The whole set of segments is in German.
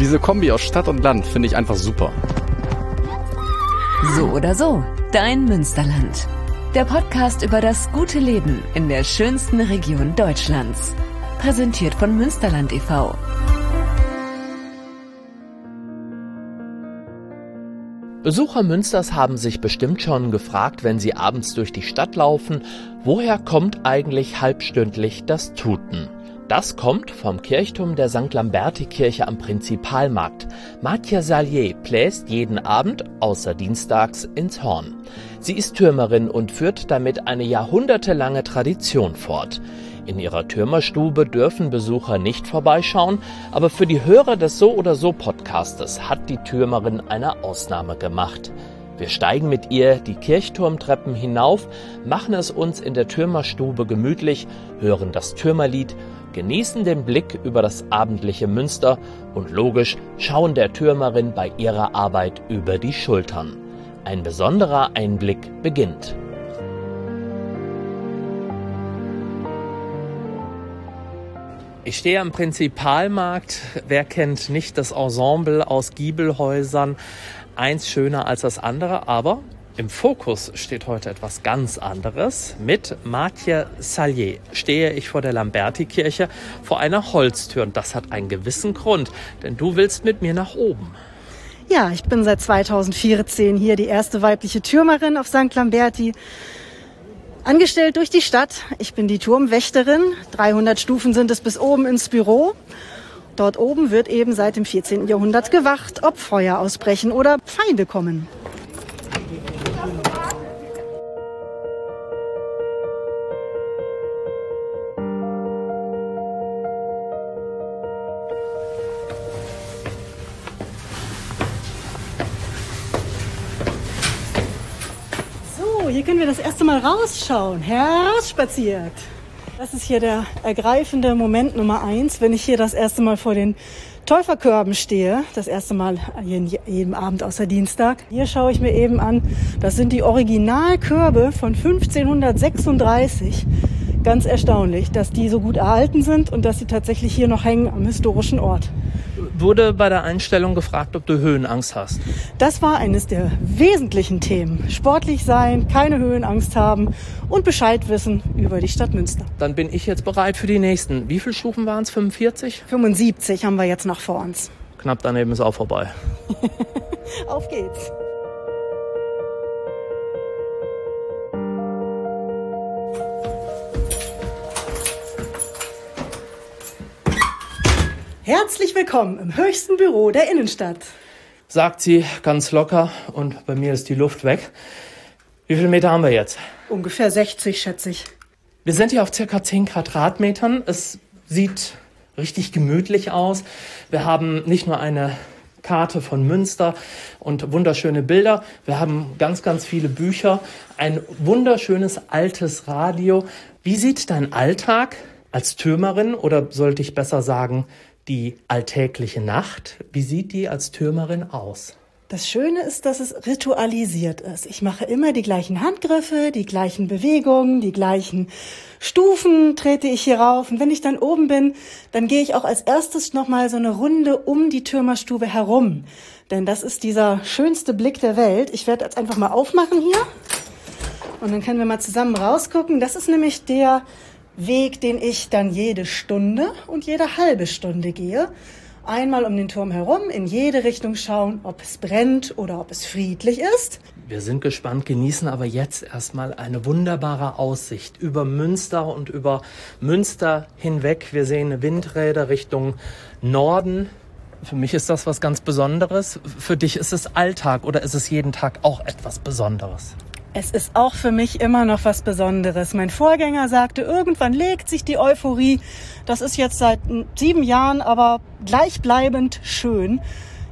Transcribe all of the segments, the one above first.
Diese Kombi aus Stadt und Land finde ich einfach super. So oder so, dein Münsterland. Der Podcast über das gute Leben in der schönsten Region Deutschlands. Präsentiert von Münsterland e.V. Besucher Münsters haben sich bestimmt schon gefragt, wenn sie abends durch die Stadt laufen, woher kommt eigentlich halbstündlich das Tuten? Das kommt vom Kirchturm der St. Lamberti-Kirche am Prinzipalmarkt. Matja Salier bläst jeden Abend, außer dienstags, ins Horn. Sie ist Türmerin und führt damit eine jahrhundertelange Tradition fort. In ihrer Türmerstube dürfen Besucher nicht vorbeischauen, aber für die Hörer des So oder So Podcastes hat die Türmerin eine Ausnahme gemacht. Wir steigen mit ihr die Kirchturmtreppen hinauf, machen es uns in der Türmerstube gemütlich, hören das Türmerlied, genießen den Blick über das abendliche Münster und logisch schauen der Türmerin bei ihrer Arbeit über die Schultern. Ein besonderer Einblick beginnt. Ich stehe am Prinzipalmarkt. Wer kennt nicht das Ensemble aus Giebelhäusern? Eins schöner als das andere, aber im Fokus steht heute etwas ganz anderes. Mit Mathieu Salier stehe ich vor der Lamberti-Kirche vor einer Holztür und das hat einen gewissen Grund, denn du willst mit mir nach oben. Ja, ich bin seit 2014 hier die erste weibliche Türmerin auf St. Lamberti. Angestellt durch die Stadt. Ich bin die Turmwächterin. 300 Stufen sind es bis oben ins Büro. Dort oben wird eben seit dem 14. Jahrhundert gewacht, ob Feuer ausbrechen oder Feinde kommen. hier können wir das erste Mal rausschauen. Herausspaziert. Das ist hier der ergreifende Moment Nummer eins, wenn ich hier das erste Mal vor den Täuferkörben stehe. Das erste Mal jeden Abend außer Dienstag. Hier schaue ich mir eben an, das sind die Originalkörbe von 1536. Ganz erstaunlich, dass die so gut erhalten sind und dass sie tatsächlich hier noch hängen am historischen Ort wurde bei der Einstellung gefragt, ob du Höhenangst hast. Das war eines der wesentlichen Themen. Sportlich sein, keine Höhenangst haben und Bescheid wissen über die Stadt Münster. Dann bin ich jetzt bereit für die nächsten. Wie viele Stufen waren es? 45? 75 haben wir jetzt noch vor uns. Knapp daneben ist auch vorbei. Auf geht's. Herzlich willkommen im höchsten Büro der Innenstadt. Sagt sie ganz locker und bei mir ist die Luft weg. Wie viele Meter haben wir jetzt? Ungefähr 60, schätze ich. Wir sind hier auf circa 10 Quadratmetern. Es sieht richtig gemütlich aus. Wir haben nicht nur eine Karte von Münster und wunderschöne Bilder. Wir haben ganz, ganz viele Bücher, ein wunderschönes altes Radio. Wie sieht dein Alltag als Türmerin oder sollte ich besser sagen, die alltägliche Nacht. Wie sieht die als Türmerin aus? Das Schöne ist, dass es ritualisiert ist. Ich mache immer die gleichen Handgriffe, die gleichen Bewegungen, die gleichen Stufen trete ich hier rauf. Und wenn ich dann oben bin, dann gehe ich auch als erstes nochmal so eine Runde um die Türmerstube herum. Denn das ist dieser schönste Blick der Welt. Ich werde jetzt einfach mal aufmachen hier. Und dann können wir mal zusammen rausgucken. Das ist nämlich der Weg, den ich dann jede Stunde und jede halbe Stunde gehe. Einmal um den Turm herum, in jede Richtung schauen, ob es brennt oder ob es friedlich ist. Wir sind gespannt, genießen aber jetzt erstmal eine wunderbare Aussicht über Münster und über Münster hinweg. Wir sehen Windräder Richtung Norden. Für mich ist das was ganz Besonderes. Für dich ist es Alltag oder ist es jeden Tag auch etwas Besonderes? Es ist auch für mich immer noch was Besonderes. Mein Vorgänger sagte, irgendwann legt sich die Euphorie. Das ist jetzt seit sieben Jahren aber gleichbleibend schön.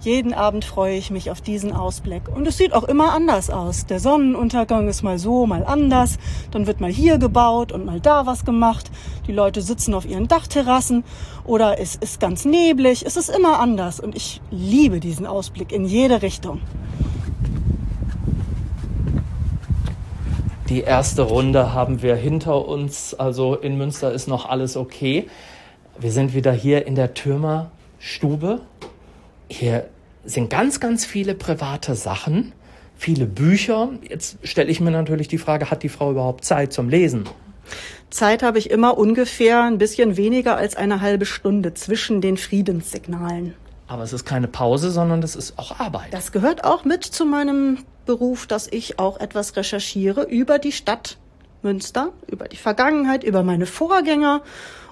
Jeden Abend freue ich mich auf diesen Ausblick. Und es sieht auch immer anders aus. Der Sonnenuntergang ist mal so, mal anders. Dann wird mal hier gebaut und mal da was gemacht. Die Leute sitzen auf ihren Dachterrassen oder es ist ganz neblig. Es ist immer anders. Und ich liebe diesen Ausblick in jede Richtung. Die erste Runde haben wir hinter uns, also in Münster ist noch alles okay. Wir sind wieder hier in der Türmerstube Hier sind ganz, ganz viele private Sachen, viele Bücher. Jetzt stelle ich mir natürlich die Frage, hat die Frau überhaupt Zeit zum Lesen? Zeit habe ich immer ungefähr ein bisschen weniger als eine halbe Stunde zwischen den Friedenssignalen. Aber es ist keine Pause, sondern das ist auch Arbeit. Das gehört auch mit zu meinem Beruf, dass ich auch etwas recherchiere über die Stadt Münster, über die Vergangenheit, über meine Vorgänger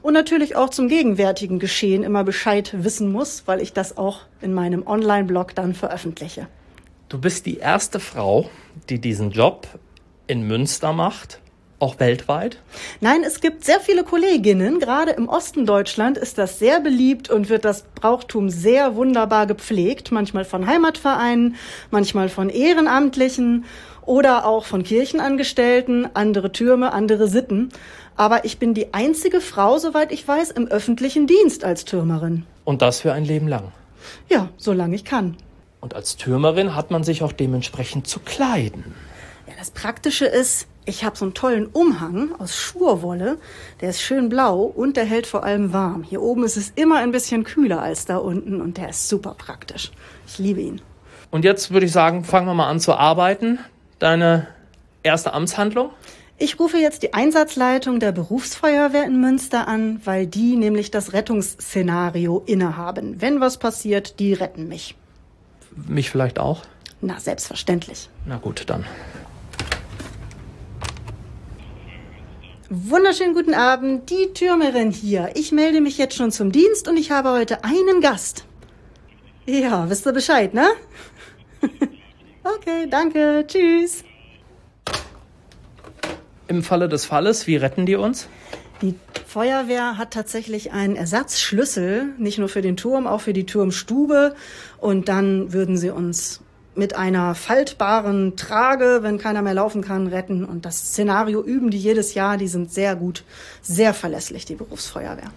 und natürlich auch zum gegenwärtigen Geschehen immer Bescheid wissen muss, weil ich das auch in meinem Online-Blog dann veröffentliche. Du bist die erste Frau, die diesen Job in Münster macht auch weltweit? Nein, es gibt sehr viele Kolleginnen. Gerade im Osten Deutschland ist das sehr beliebt und wird das Brauchtum sehr wunderbar gepflegt. Manchmal von Heimatvereinen, manchmal von Ehrenamtlichen oder auch von Kirchenangestellten. Andere Türme, andere Sitten. Aber ich bin die einzige Frau, soweit ich weiß, im öffentlichen Dienst als Türmerin. Und das für ein Leben lang? Ja, solange ich kann. Und als Türmerin hat man sich auch dementsprechend zu kleiden. Ja, das Praktische ist, ich habe so einen tollen Umhang aus Schurwolle, der ist schön blau und der hält vor allem warm. Hier oben ist es immer ein bisschen kühler als da unten und der ist super praktisch. Ich liebe ihn. Und jetzt würde ich sagen, fangen wir mal an zu arbeiten. Deine erste Amtshandlung? Ich rufe jetzt die Einsatzleitung der Berufsfeuerwehr in Münster an, weil die nämlich das Rettungsszenario innehaben. Wenn was passiert, die retten mich. Mich vielleicht auch? Na, selbstverständlich. Na gut, dann. Wunderschönen guten Abend, die Türmerin hier. Ich melde mich jetzt schon zum Dienst und ich habe heute einen Gast. Ja, wisst ihr Bescheid, ne? okay, danke, tschüss. Im Falle des Falles, wie retten die uns? Die Feuerwehr hat tatsächlich einen Ersatzschlüssel, nicht nur für den Turm, auch für die Turmstube. Und dann würden sie uns mit einer faltbaren Trage, wenn keiner mehr laufen kann, retten. Und das Szenario üben die jedes Jahr. Die sind sehr gut, sehr verlässlich, die Berufsfeuerwehr.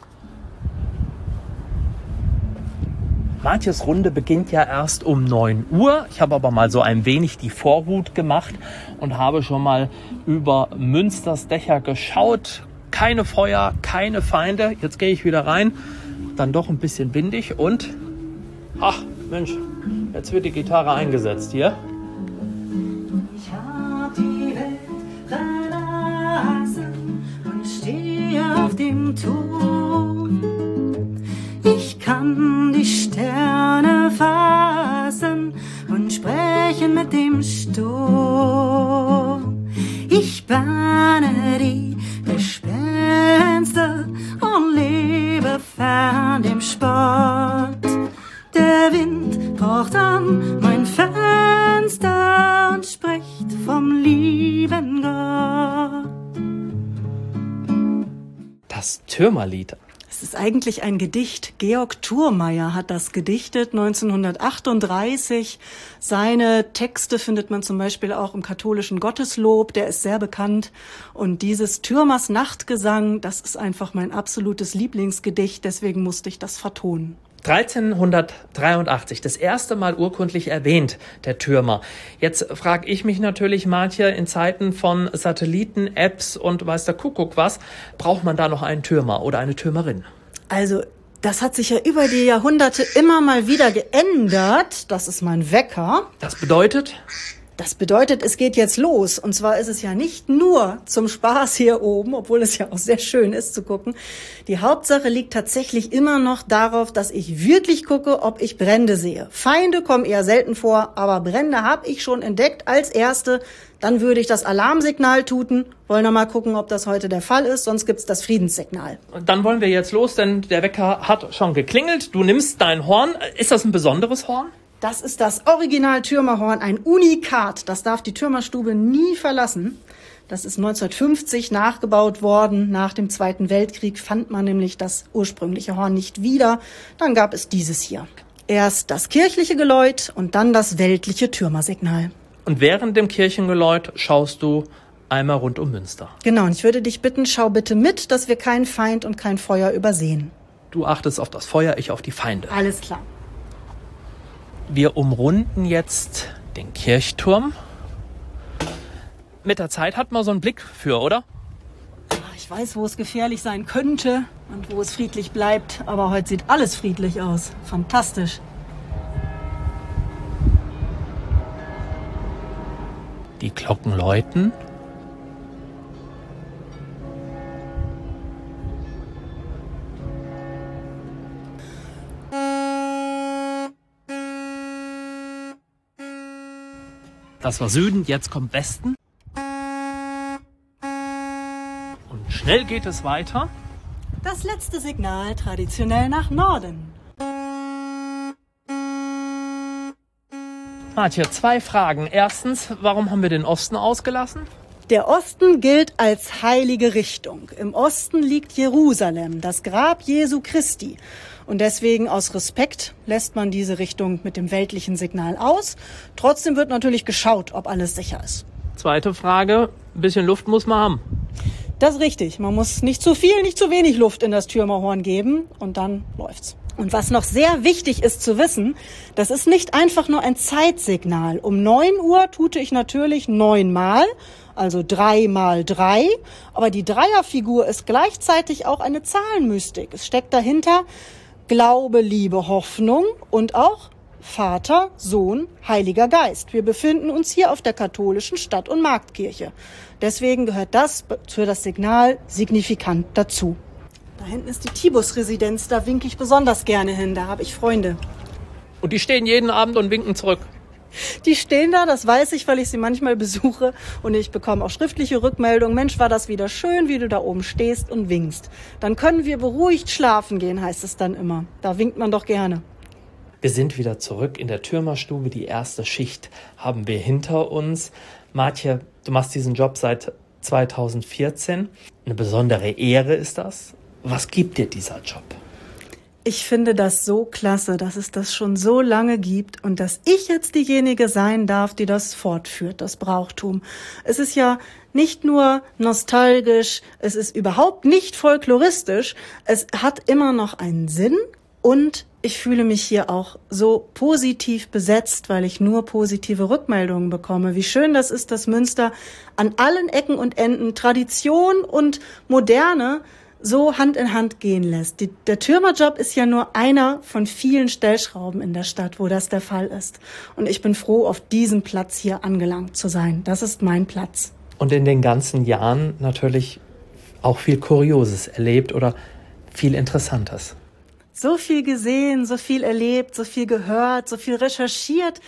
Martjes Runde beginnt ja erst um 9 Uhr. Ich habe aber mal so ein wenig die Vorhut gemacht und habe schon mal über Münsters Dächer geschaut. Keine Feuer, keine Feinde. Jetzt gehe ich wieder rein. Dann doch ein bisschen windig und... Ach, Mensch, Jetzt wird die Gitarre eingesetzt hier. Auf dem Turm. Ich kann die Sterne fassen und sprechen mit dem Sturm. Ich bahne die Gespenster und lebe fern dem Sport. Der Wind pocht an mein Fenster und spricht vom lieben Gott. Das Türmerlied. Es ist eigentlich ein Gedicht. Georg Thurmeier hat das gedichtet 1938. Seine Texte findet man zum Beispiel auch im katholischen Gotteslob, der ist sehr bekannt. Und dieses Türmers Nachtgesang, das ist einfach mein absolutes Lieblingsgedicht, deswegen musste ich das vertonen. 1383, das erste Mal urkundlich erwähnt, der Türmer. Jetzt frage ich mich natürlich, Martje, in Zeiten von Satelliten, Apps und weiß der Kuckuck was, braucht man da noch einen Türmer oder eine Türmerin? Also, das hat sich ja über die Jahrhunderte immer mal wieder geändert. Das ist mein Wecker. Das bedeutet? Das bedeutet, es geht jetzt los. Und zwar ist es ja nicht nur zum Spaß hier oben, obwohl es ja auch sehr schön ist zu gucken. Die Hauptsache liegt tatsächlich immer noch darauf, dass ich wirklich gucke, ob ich Brände sehe. Feinde kommen eher selten vor, aber Brände habe ich schon entdeckt als erste. Dann würde ich das Alarmsignal tuten. Wollen wir mal gucken, ob das heute der Fall ist, sonst gibt's das Friedenssignal. Dann wollen wir jetzt los, denn der Wecker hat schon geklingelt. Du nimmst dein Horn. Ist das ein besonderes Horn? Das ist das Original Türmerhorn, ein Unikat. Das darf die Türmerstube nie verlassen. Das ist 1950 nachgebaut worden. Nach dem Zweiten Weltkrieg fand man nämlich das ursprüngliche Horn nicht wieder. Dann gab es dieses hier. Erst das kirchliche Geläut und dann das weltliche Türmersignal. Und während dem Kirchengeläut schaust du einmal rund um Münster. Genau, und ich würde dich bitten, schau bitte mit, dass wir keinen Feind und kein Feuer übersehen. Du achtest auf das Feuer, ich auf die Feinde. Alles klar. Wir umrunden jetzt den Kirchturm. Mit der Zeit hat man so einen Blick für, oder? Ah, ich weiß, wo es gefährlich sein könnte und wo es friedlich bleibt, aber heute sieht alles friedlich aus. Fantastisch. Die Glocken läuten. Das war Süden, jetzt kommt Westen. Und schnell geht es weiter. Das letzte Signal traditionell nach Norden. Martje, zwei Fragen. Erstens, warum haben wir den Osten ausgelassen? Der Osten gilt als heilige Richtung. Im Osten liegt Jerusalem, das Grab Jesu Christi. Und deswegen aus Respekt lässt man diese Richtung mit dem weltlichen Signal aus. Trotzdem wird natürlich geschaut, ob alles sicher ist. Zweite Frage, ein bisschen Luft muss man haben. Das ist richtig. Man muss nicht zu viel, nicht zu wenig Luft in das Türmerhorn geben und dann läuft's. Und was noch sehr wichtig ist zu wissen, das ist nicht einfach nur ein Zeitsignal. Um neun Uhr tute ich natürlich neunmal, also drei mal drei. Aber die Dreierfigur ist gleichzeitig auch eine Zahlenmystik. Es steckt dahinter Glaube, Liebe, Hoffnung und auch Vater, Sohn, Heiliger Geist. Wir befinden uns hier auf der katholischen Stadt- und Marktkirche. Deswegen gehört das für das Signal signifikant dazu. Da hinten ist die Tibus-Residenz, da winke ich besonders gerne hin, da habe ich Freunde. Und die stehen jeden Abend und winken zurück. Die stehen da, das weiß ich, weil ich sie manchmal besuche und ich bekomme auch schriftliche Rückmeldungen. Mensch, war das wieder schön, wie du da oben stehst und winkst. Dann können wir beruhigt schlafen gehen, heißt es dann immer. Da winkt man doch gerne. Wir sind wieder zurück in der Türmerstube. Die erste Schicht haben wir hinter uns. Martje, du machst diesen Job seit 2014. Eine besondere Ehre ist das. Was gibt dir dieser Job? Ich finde das so klasse, dass es das schon so lange gibt und dass ich jetzt diejenige sein darf, die das fortführt, das Brauchtum. Es ist ja nicht nur nostalgisch, es ist überhaupt nicht folkloristisch, es hat immer noch einen Sinn und ich fühle mich hier auch so positiv besetzt, weil ich nur positive Rückmeldungen bekomme. Wie schön das ist, dass Münster an allen Ecken und Enden Tradition und Moderne so Hand in Hand gehen lässt. Die, der Türmerjob ist ja nur einer von vielen Stellschrauben in der Stadt, wo das der Fall ist. Und ich bin froh, auf diesem Platz hier angelangt zu sein. Das ist mein Platz. Und in den ganzen Jahren natürlich auch viel Kurioses erlebt oder viel Interessantes. So viel gesehen, so viel erlebt, so viel gehört, so viel recherchiert.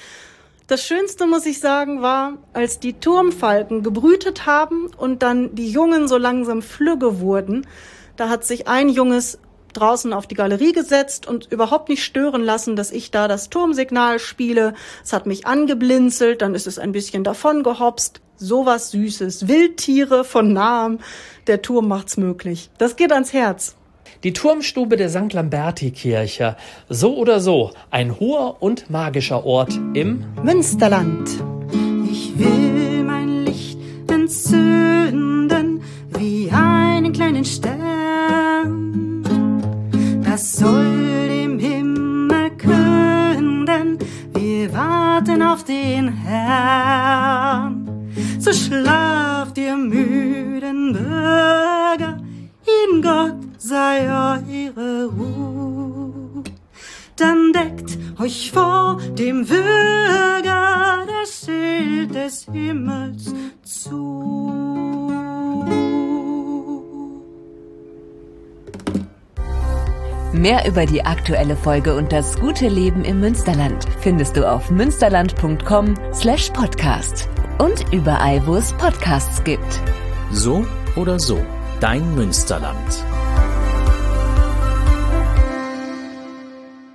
Das Schönste, muss ich sagen, war, als die Turmfalken gebrütet haben und dann die Jungen so langsam flügge wurden, da hat sich ein Junges draußen auf die Galerie gesetzt und überhaupt nicht stören lassen, dass ich da das Turmsignal spiele. Es hat mich angeblinzelt, dann ist es ein bisschen davon gehopst. Sowas Süßes. Wildtiere von nahem. Der Turm macht's möglich. Das geht ans Herz. Die Turmstube der St. Lamberti-Kirche. So oder so ein hoher und magischer Ort im Münsterland. Ich will mein Licht entzünden wie einen kleinen Stern. Auf den Herrn. So schlaft ihr müden Bürger, in Gott sei eure Ruhe. Dann deckt euch vor dem Würger das Schild des Himmels Mehr über die aktuelle Folge und das gute Leben im Münsterland findest du auf münsterland.com slash podcast und überall, wo es Podcasts gibt. So oder so, dein Münsterland.